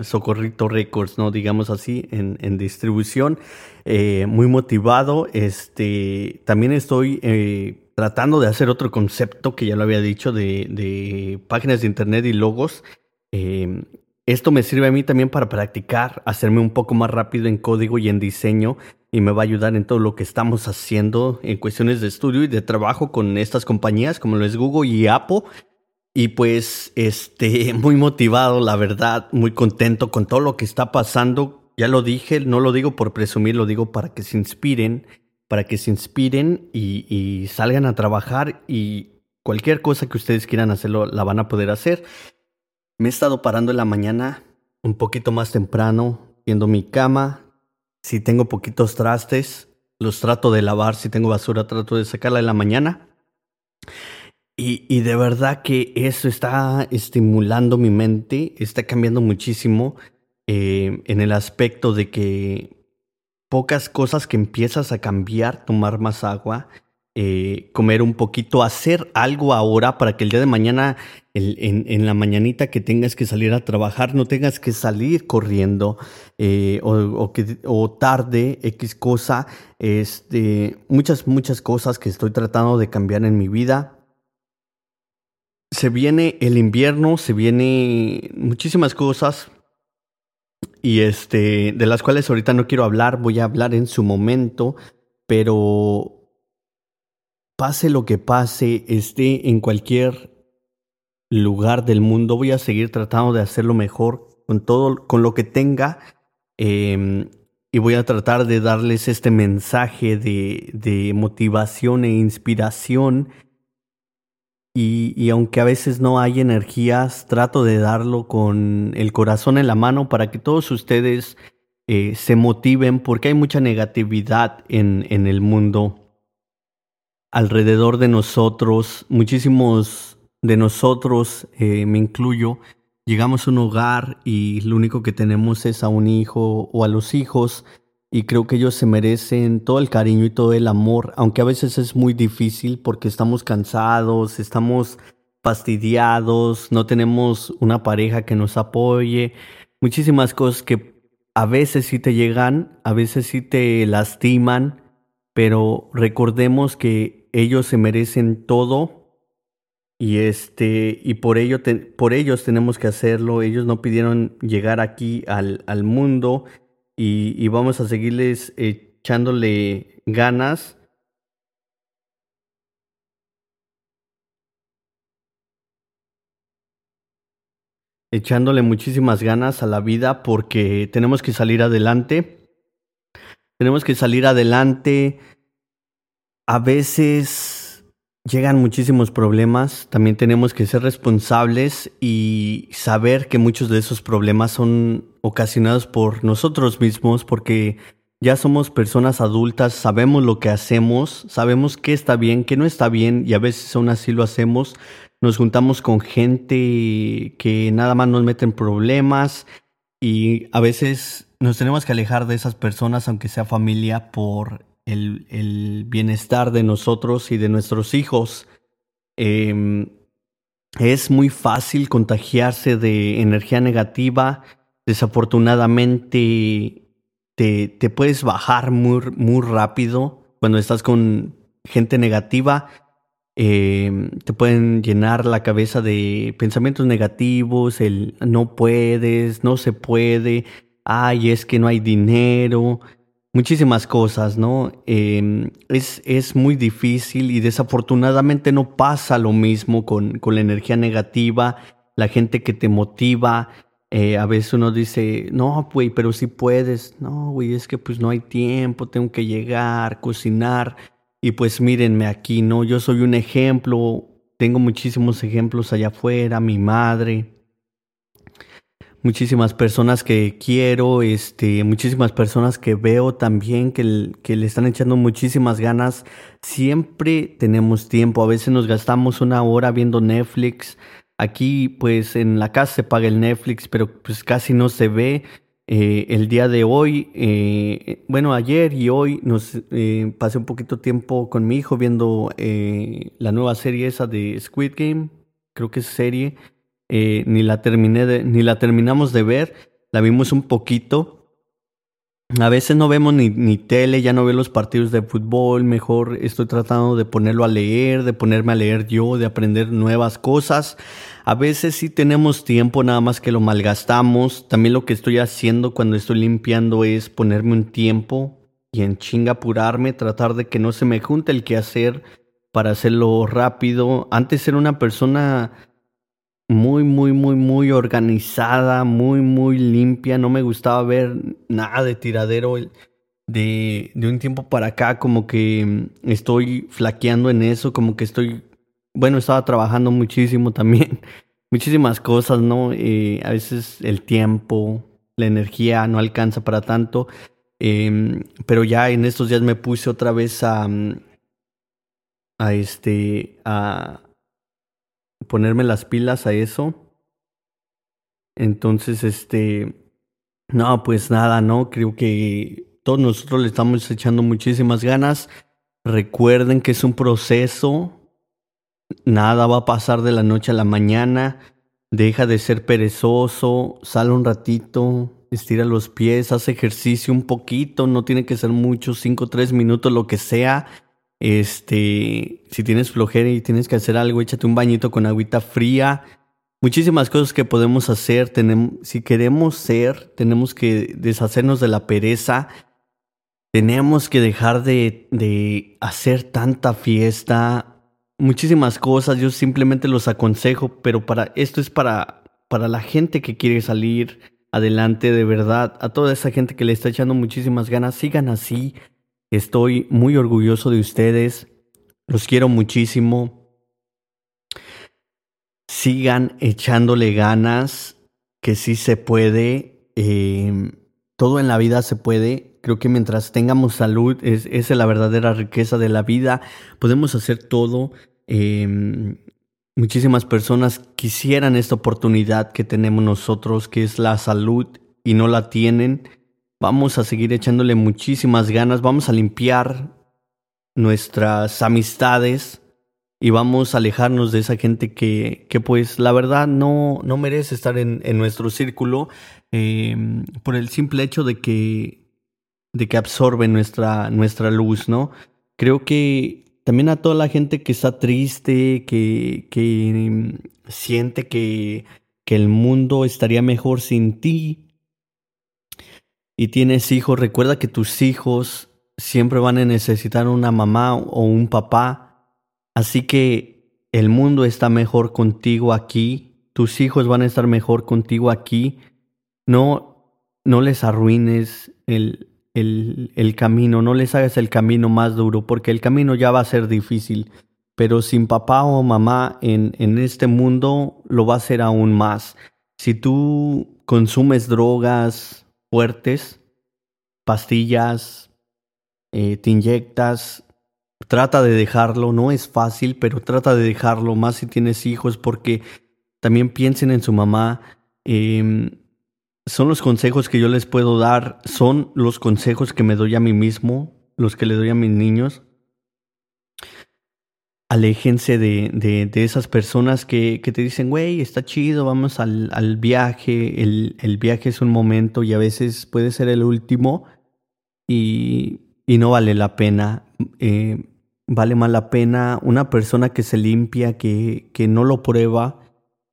Socorrito Records, ¿no? Digamos así, en, distribución. muy motivado. Este, también estoy tratando de hacer otro concepto que ya lo había dicho de, de páginas de internet y logos. Esto me sirve a mí también para practicar, hacerme un poco más rápido en código y en diseño y me va a ayudar en todo lo que estamos haciendo en cuestiones de estudio y de trabajo con estas compañías como lo es Google y Apple. Y pues, este, muy motivado, la verdad, muy contento con todo lo que está pasando. Ya lo dije, no lo digo por presumir, lo digo para que se inspiren, para que se inspiren y, y salgan a trabajar y cualquier cosa que ustedes quieran hacerlo, la van a poder hacer. Me he estado parando en la mañana un poquito más temprano, viendo mi cama. Si tengo poquitos trastes, los trato de lavar. Si tengo basura, trato de sacarla en la mañana. Y, de verdad que eso está estimulando mi mente, está cambiando muchísimo eh, en el aspecto de que pocas cosas que empiezas a cambiar, tomar más agua, eh, comer un poquito, hacer algo ahora para que el día de mañana, en, la mañanita que tengas que salir a trabajar, no tengas que salir corriendo eh, o, que, tarde, X cosa, este, muchas, muchas cosas que estoy tratando de cambiar en mi vida. Se viene el invierno, se viene muchísimas cosas, y este, de las cuales ahorita no quiero hablar, voy a hablar en su momento, pero pase lo que pase, esté en cualquier lugar del mundo, voy a seguir tratando de hacerlo mejor con todo, con lo que tenga, em, y voy a tratar de darles este mensaje de, motivación e inspiración. Y, aunque a veces no hay energías, trato de darlo con el corazón en la mano para que todos ustedes eh, se motiven porque hay mucha negatividad en el mundo alrededor de nosotros. Muchísimos de nosotros, eh, me incluyo, llegamos a un hogar y lo único que tenemos es a un hijo o a los hijos y creo que ellos se merecen todo el cariño y todo el amor, aunque a veces es muy difícil porque estamos cansados, estamos fastidiados, no tenemos una pareja que nos apoye, muchísimas cosas que a veces sí te llegan, a veces sí te lastiman, pero recordemos que ellos se merecen todo y este y por ello por ellos tenemos que hacerlo. Ellos no pidieron llegar aquí al, al mundo y, vamos a seguirles echándole ganas. echándole muchísimas ganas a la vida porque tenemos que salir adelante. Tenemos que salir adelante. A veces Llegan muchísimos problemas, también tenemos que ser responsables y saber que muchos de esos problemas son ocasionados por nosotros mismos porque ya somos personas adultas, sabemos lo que hacemos, sabemos qué está bien, qué no está bien y a veces aún así lo hacemos. Nos juntamos con gente que nada más nos mete en problemas y a veces nos tenemos que alejar de esas personas aunque sea familia por el, bienestar de nosotros y de nuestros hijos. Em, es muy fácil contagiarse de energía negativa. Desafortunadamente, te, te puedes bajar muy, muy rápido cuando estás con gente negativa. Em, te pueden llenar la cabeza de pensamientos negativos, el no puedes, no se puede, ay, es que no hay dinero, muchísimas cosas, ¿no? Em, es, es, muy difícil y desafortunadamente no pasa lo mismo con, con la energía negativa, la gente que te motiva. Eh, a veces uno dice, no, güey, pero si puedes. No, güey, es que pues no hay tiempo, tengo que llegar, cocinar. Y pues mírenme aquí, ¿no? Yo soy un ejemplo, tengo muchísimos ejemplos allá afuera, mi madre, muchísimas personas que quiero, este, muchísimas personas que veo también que, que, le están echando muchísimas ganas. Siempre tenemos tiempo, a veces nos gastamos una hora viendo Netflix. Aquí pues en la casa se paga el Netflix, pero pues casi no se ve. Eh, el día de hoy, eh, bueno, ayer y hoy nos eh, pasé un poquito tiempo con mi hijo viendo la nueva serie esa de Squid Game, creo que es serie. Eh, ni la terminé ni la terminamos de ver, la vimos un poquito. A veces no vemos ni, ni tele, ya no veo los partidos de fútbol, mejor estoy tratando de ponerlo a leer, de ponerme a leer yo, de aprender nuevas cosas. A veces sí tenemos tiempo, nada más que lo malgastamos. También lo que estoy haciendo cuando estoy limpiando es ponerme un tiempo y en chinga apurarme, tratar de que no se me junte el que hacer para hacerlo rápido. Antes era una persona muy, muy, muy, muy organizada, muy, muy limpia. No me gustaba ver nada de tiradero. De, de un tiempo para acá, como que mm, estoy flaqueando en eso, como que estoy, bueno, estaba trabajando muchísimo también, muchísimas cosas, ¿no? Eh, a veces el tiempo, la energía no alcanza para tanto. Em, pero ya en estos días me puse otra vez a, mm, a este, a, ponerme las pilas a eso. Entonces, este, no, pues nada, ¿no? Creo que todos nosotros le estamos echando muchísimas ganas. Recuerden que es un proceso. Nada va a pasar de la noche a la mañana. Deja de ser perezoso, sale un ratito, estira los pies, haz ejercicio un poquito, no tiene que ser mucho, 5 o 3 minutos, lo que sea. Este, si tienes flojera y tienes que hacer algo, échate un bañito con agüita fría. Muchísimas cosas que podemos hacer. Tenemos, si queremos ser, tenemos que deshacernos de la pereza. Tenemos que dejar de, de hacer tanta fiesta. Muchísimas cosas. Yo simplemente los aconsejo, pero para esto es para, para la gente que quiere salir adelante de verdad. A toda esa gente que le está echando muchísimas ganas, sigan así. Estoy muy orgulloso de ustedes. Los quiero muchísimo. Sigan echándole ganas, que sí se puede. Em, todo en la vida se puede. Creo que mientras tengamos salud, es, es la verdadera riqueza de la vida. Podemos hacer todo. Em, muchísimas personas quisieran esta oportunidad que tenemos nosotros, que es la salud, y no la tienen. Vamos a seguir echándole muchísimas ganas, vamos a limpiar nuestras amistades y vamos a alejarnos de esa gente que, que pues la verdad no, no merece estar en, en nuestro círculo em, por el simple hecho de que, de que absorbe nuestra, nuestra luz, ¿no? Creo que también a toda la gente que está triste, que, que em, siente que, que el mundo estaría mejor sin ti, y tienes hijos, recuerda que tus hijos siempre van a necesitar una mamá o un papá. Así que el mundo está mejor contigo aquí, tus hijos van a estar mejor contigo aquí. No, no les arruines el, el, el camino, no les hagas el camino más duro, porque el camino ya va a ser difícil. Pero sin papá o mamá en, en este mundo lo va a ser aún más. Si tú consumes drogas, fuertes, pastillas, eh, te inyectas, trata de dejarlo, no es fácil, pero trata de dejarlo, más si tienes hijos, porque también piensen en su mamá. Em, son los consejos que yo les puedo dar, son los consejos que me doy a mí mismo, los que le doy a mis niños aléjense de, de, esas personas que, que te dicen, güey, está chido, vamos al, al viaje, el, el, viaje es un momento y a veces puede ser el último y, y no vale la pena. Eh, vale más la pena una persona que se limpia, que, que no lo prueba,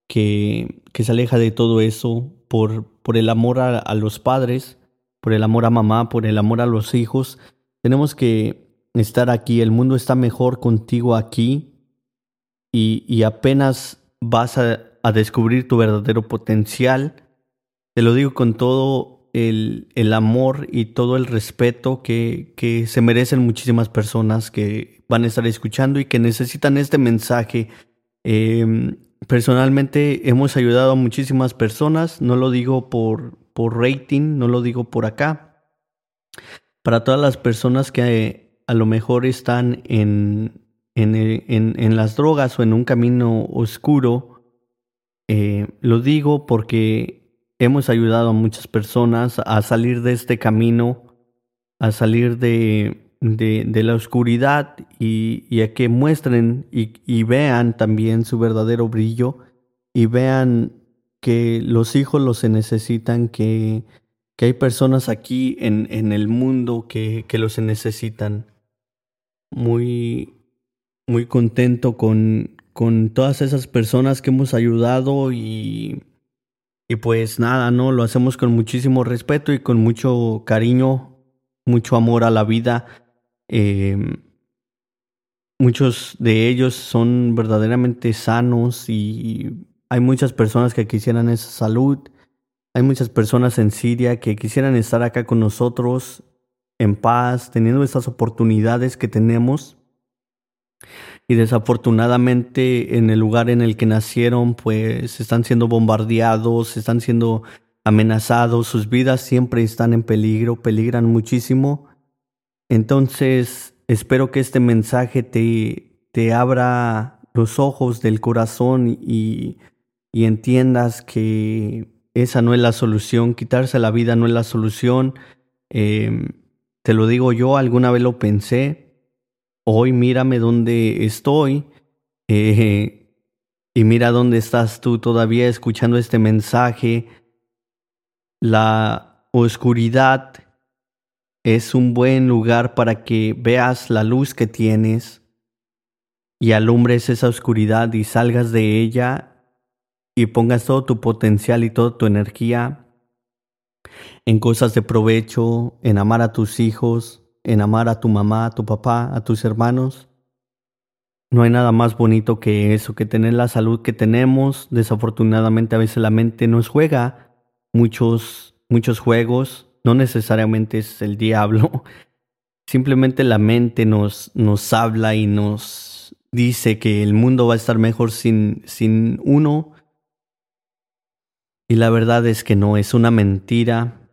que, que se aleja de todo eso por, por el amor a los padres, por el amor a mamá, por el amor a los hijos. Tenemos que estar aquí, el mundo está mejor contigo aquí y, y apenas vas a, a, descubrir tu verdadero potencial. Te lo digo con todo el, el amor y todo el respeto que, que, se merecen muchísimas personas que van a estar escuchando y que necesitan este mensaje. Eh, personalmente hemos ayudado a muchísimas personas, no lo digo por, por rating, no lo digo por acá. Para todas las personas que a lo mejor están en, en, en, en las drogas o en un camino oscuro. Eh, lo digo porque hemos ayudado a muchas personas a salir de este camino, a salir de, de, la oscuridad y, a que muestren y, vean también su verdadero brillo y vean que los hijos los necesitan, que, que hay personas aquí en, en el mundo que, que los necesitan muy, muy contento con, con todas esas personas que hemos ayudado y, y pues nada, ¿no? Lo hacemos con muchísimo respeto y con mucho cariño, mucho amor a la vida. Eh, muchos de ellos son verdaderamente sanos y hay muchas personas que quisieran esa salud. Hay muchas personas en Siria que quisieran estar acá con nosotros en paz, teniendo estas oportunidades que tenemos. Y desafortunadamente en el lugar en el que nacieron, pues están siendo bombardeados, están siendo amenazados, sus vidas siempre están en peligro, peligran muchísimo. Entonces, espero que este mensaje te, te abra los ojos del corazón y, y entiendas que esa no es la solución, quitarse la vida no es la solución. Eh, te lo digo yo, alguna vez lo pensé. hoy mírame dónde estoy eh, y mira dónde estás tú todavía escuchando este mensaje. La oscuridad es un buen lugar para que veas la luz que tienes y alumbres esa oscuridad y salgas de ella y pongas todo tu potencial y toda tu energía en cosas de provecho, en amar a tus hijos, en amar a tu mamá, a tu papá, a tus hermanos. No hay nada más bonito que eso, que tener la salud que tenemos. Desafortunadamente a veces la mente nos juega muchos, muchos juegos. No necesariamente es el diablo. Simplemente la mente nos, nos habla y nos dice que el mundo va a estar mejor sin, sin uno. Y la verdad es que no, es una mentira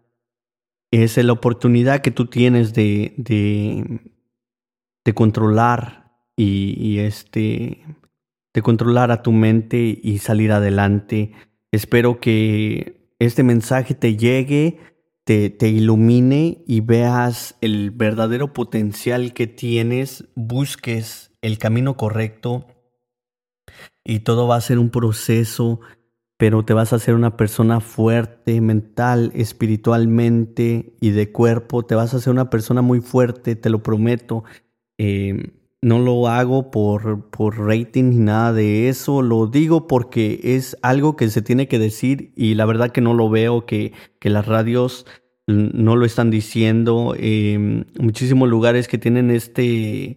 es la oportunidad que tú tienes de, de, controlar y, este de controlar a tu mente y salir adelante. Espero que este mensaje te llegue, te ilumine y veas el verdadero potencial que tienes, busques el camino correcto y todo va a ser un proceso pero te vas a hacer una persona fuerte mental, espiritualmente y de cuerpo. Te vas a hacer una persona muy fuerte, te lo prometo. Eh, no lo hago por, por rating ni nada de eso. Lo digo porque es algo que se tiene que decir y la verdad que no lo veo, que, que las radios no lo están diciendo. Eh, muchísimos lugares que tienen este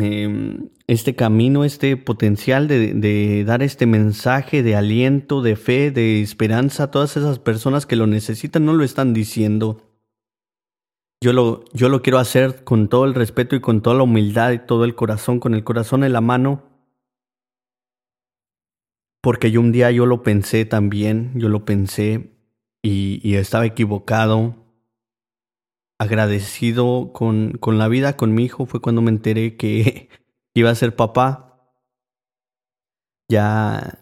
Em, este camino, este potencial de, dar este mensaje de aliento, de fe, de esperanza a todas esas personas que lo necesitan, no lo están diciendo. Yo lo, yo lo quiero hacer con todo el respeto y con toda la humildad y todo el corazón, con el corazón en la mano. Porque yo un día yo lo pensé también, yo lo pensé y, y estaba equivocado agradecido con, con la vida, con mi hijo, fue cuando me enteré que iba a ser papá. Ya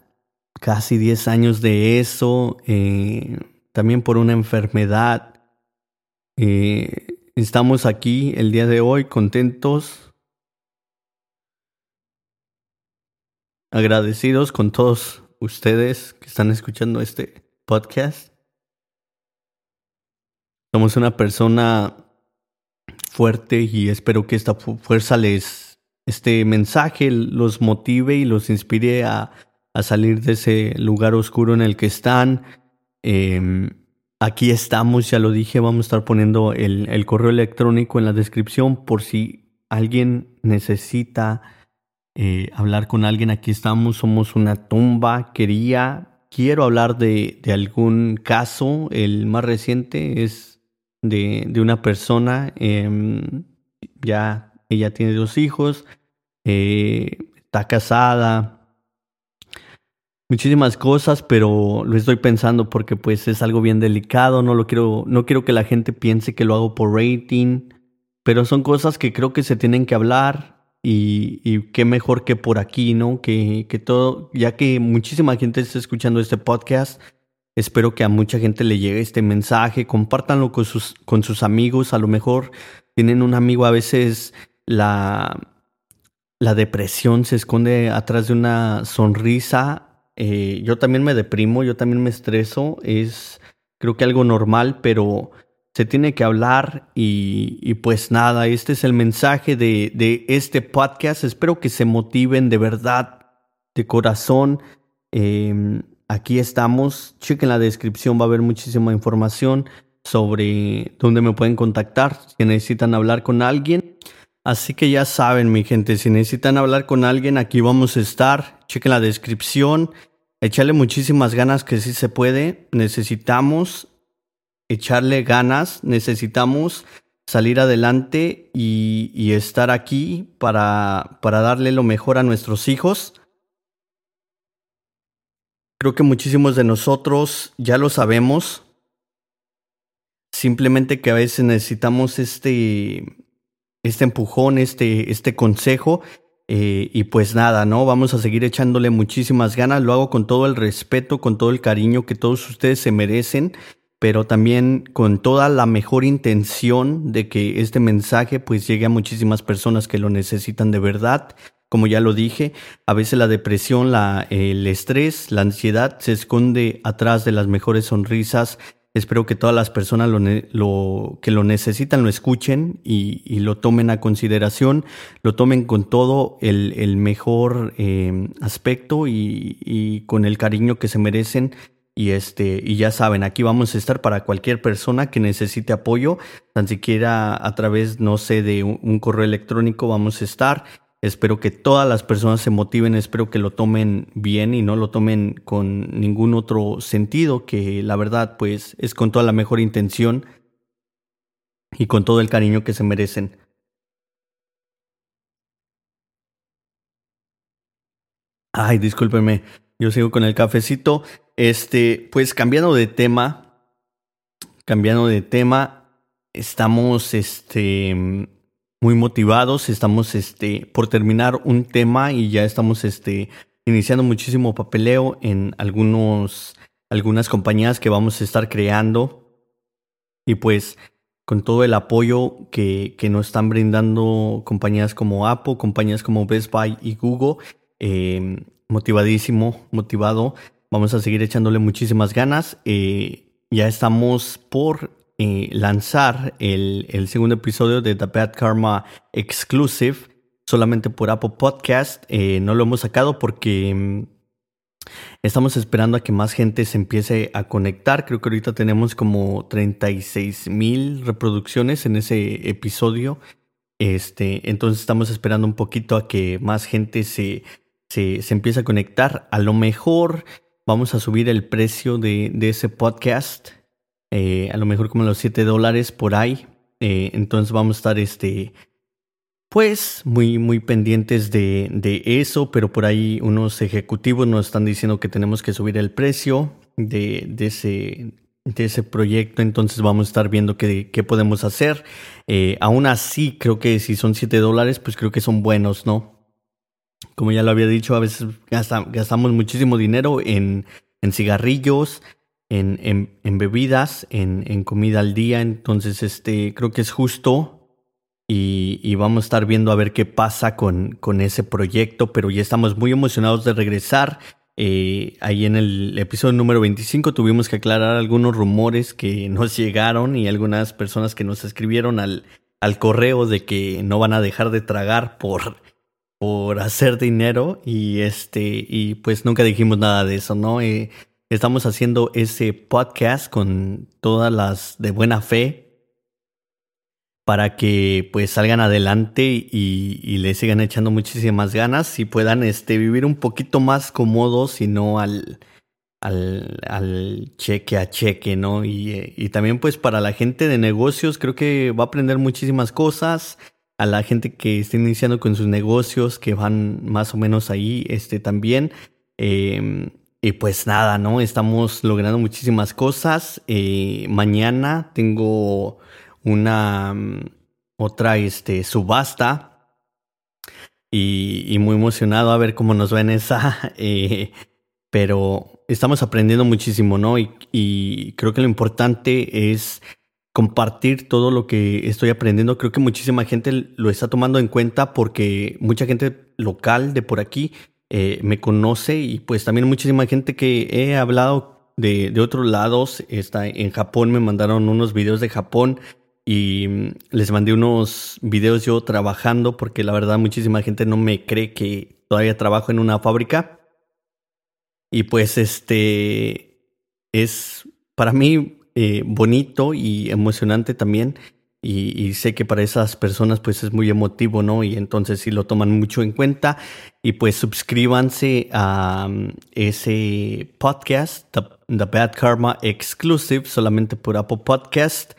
casi 10 años de eso, eh, también por una enfermedad. Eh, estamos aquí el día de hoy contentos, agradecidos con todos ustedes que están escuchando este podcast. Somos una persona fuerte y espero que esta fuerza les, este mensaje los motive y los inspire a, a salir de ese lugar oscuro en el que están. Em, aquí estamos, ya lo dije, vamos a estar poniendo el, el correo electrónico en la descripción por si alguien necesita eh, hablar con alguien. Aquí estamos, somos una tumba. Quería, quiero hablar de, de algún caso. El más reciente es de, de una persona, em, ya ella tiene dos hijos, eh, está casada, muchísimas cosas, pero lo estoy pensando porque pues es algo bien delicado, no lo quiero, no quiero que la gente piense que lo hago por rating, pero son cosas que creo que se tienen que hablar y, y qué mejor que por aquí, ¿no? Que, que todo, ya que muchísima gente está escuchando este podcast, Espero que a mucha gente le llegue este mensaje, compártanlo con sus, amigos, a lo mejor tienen un amigo, a veces la, la depresión se esconde atrás de una sonrisa. Eh, yo también me deprimo, yo también me estreso, es creo que algo normal, pero se tiene que hablar y, pues nada, este es el mensaje de, de, este podcast. Espero que se motiven de verdad, de corazón. Eh, aquí estamos. Chequen la descripción, va a haber muchísima información sobre dónde me pueden contactar si necesitan hablar con alguien. Así que ya saben, mi gente, si necesitan hablar con alguien, aquí vamos a estar. Chequen la descripción. Echarle muchísimas ganas que sí se puede. Necesitamos echarle ganas. Necesitamos salir adelante y, estar aquí para darle lo mejor a nuestros hijos. Creo que muchísimos de nosotros ya lo sabemos. Simplemente que a veces necesitamos este, este empujón, este, este consejo. Eh, y pues nada, ¿no? Vamos a seguir echándole muchísimas ganas. Lo hago con todo el respeto, con todo el cariño que todos ustedes se merecen. pero también con toda la mejor intención de que este mensaje pues llegue a muchísimas personas que lo necesitan de verdad. Como ya lo dije, a veces la depresión, la, el estrés, la ansiedad se esconde atrás de las mejores sonrisas. Espero que todas las personas lo, que lo necesitan lo escuchen y, lo tomen a consideración, lo tomen con todo el, mejor eh, aspecto y, y con el cariño que se merecen y este, y ya saben, aquí vamos a estar para cualquier persona que necesite apoyo, tan siquiera a través, no sé, de un, correo electrónico vamos a estar. Espero que todas las personas se motiven, espero que lo tomen bien y no lo tomen con ningún otro sentido, que la verdad, pues, es con toda la mejor intención y con todo el cariño que se merecen. Ay, discúlpenme, yo sigo con el cafecito. Este, pues cambiando de tema, cambiando de tema, estamos este muy motivados, estamos este por terminar un tema y ya estamos este iniciando muchísimo papeleo en algunos algunas compañías que vamos a estar creando y pues con todo el apoyo que, que nos están brindando compañías como Apple, compañías como Best Buy y Google, eh, motivadísimo, motivado Vamos a seguir echándole muchísimas ganas. Eh, ya estamos por eh, lanzar el, segundo episodio de The Bad Karma Exclusive solamente por Apple Podcast. Eh, no lo hemos sacado porque mm, estamos esperando a que más gente se empiece a conectar. Creo que ahorita tenemos como 36 mil reproducciones en ese episodio. Este, entonces estamos esperando un poquito a que más gente se, se, se empiece a conectar. A lo mejor Vamos a subir el precio de, ese podcast. Eh, a lo mejor como los 7 dólares por ahí. Eh, entonces vamos a estar este. Pues muy, muy pendientes de, de, eso, pero por ahí unos ejecutivos nos están diciendo que tenemos que subir el precio de, de ese, de ese proyecto, entonces vamos a estar viendo qué, qué podemos hacer. Eh, aún así, creo que si son 7 dólares, pues creo que son buenos, ¿no? como ya lo había dicho, a veces gastamos muchísimo dinero en, cigarrillos, en, bebidas, en, comida al día. Entonces, este, creo que es justo. Y, vamos a estar viendo a ver qué pasa con, ese proyecto. Pero ya estamos muy emocionados de regresar. Eh, ahí en el episodio número 25 tuvimos que aclarar algunos rumores que nos llegaron y algunas personas que nos escribieron al, al correo de que no van a dejar de tragar por por hacer dinero y este y pues nunca dijimos nada de eso, ¿no? Eh, estamos haciendo ese podcast con todas las de buena fe para que pues salgan adelante y, y le sigan echando muchísimas ganas y puedan este vivir un poquito más cómodos y no al al, cheque a cheque, ¿no? Y, eh, y también pues para la gente de negocios creo que va a aprender muchísimas cosas a la gente que está iniciando con sus negocios, que van más o menos ahí este, también. Em, y pues nada, ¿no? Estamos logrando muchísimas cosas. Eh, mañana tengo una mm, otra este, subasta. Y, muy emocionado a ver cómo nos va en esa. Eh, pero estamos aprendiendo muchísimo, ¿no? Y, y creo que lo importante es compartir todo lo que estoy aprendiendo. Creo que muchísima gente lo está tomando en cuenta porque mucha gente local de por aquí eh, me conoce y pues también muchísima gente que he hablado de, de otros lados. Está en Japón, me mandaron unos videos de Japón y mm, les mandé unos videos yo trabajando porque la verdad muchísima gente no me cree que todavía trabajo en una fábrica. Y pues este es para mí eh, bonito y emocionante también. Y, sé que para esas personas pues es muy emotivo, ¿no? Y entonces sí lo toman mucho en cuenta. Y pues suscríbanse a um, ese podcast, The, Bad Karma Exclusive, solamente por Apple Podcast.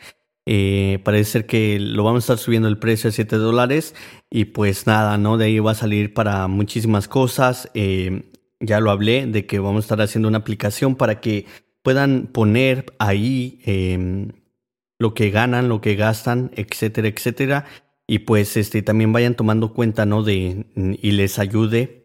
Eh, parece ser que lo vamos a estar subiendo el precio a 7 dólares. Y pues nada, ¿no? De ahí va a salir para muchísimas cosas. Eh, ya lo hablé de que vamos a estar haciendo una aplicación para que puedan poner ahí em, lo que ganan, lo que gastan, etcétera, etcétera. Y pues este también vayan tomando cuenta, ¿no? De y les ayude.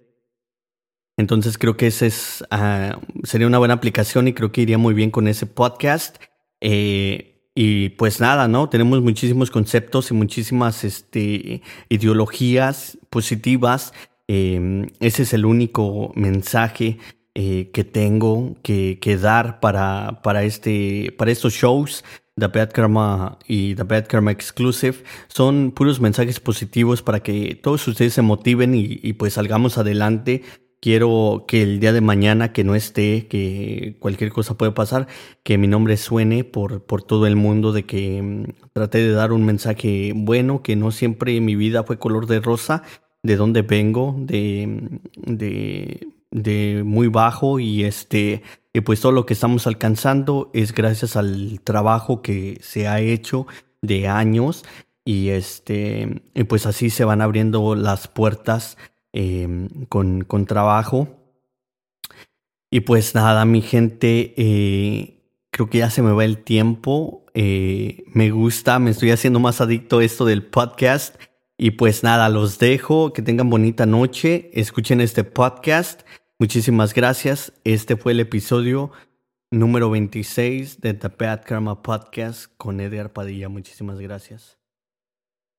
Entonces creo que ese es ah, sería una buena aplicación y creo que iría muy bien con ese podcast. Eh, y pues nada, ¿no? Tenemos muchísimos conceptos y muchísimas este, ideologías positivas. Em, ese es el único mensaje eh, que tengo que, que dar para, para, este, para estos shows. The Bad Karma y The Bad Karma Exclusive son puros mensajes positivos para que todos ustedes se motiven y, pues salgamos adelante. Quiero que el día de mañana que no esté, que cualquier cosa puede pasar, que mi nombre suene por, por todo el mundo, de que mm, traté de dar un mensaje bueno, que no siempre mi vida fue color de rosa, de dónde vengo, de, de, de muy bajo y este, y pues todo lo que estamos alcanzando es gracias al trabajo que se ha hecho de años y este, y pues así se van abriendo las puertas Em, con, con, trabajo. Y pues nada, mi gente, eh, creo que ya se me va el tiempo. Eh, me gusta, me estoy haciendo más adicto a esto del podcast. Y pues nada, los dejo, que tengan bonita noche, escuchen este podcast. Muchísimas gracias. Este fue el episodio número 26 de The Bad Karma Podcast con Edgar Padilla. Muchísimas gracias.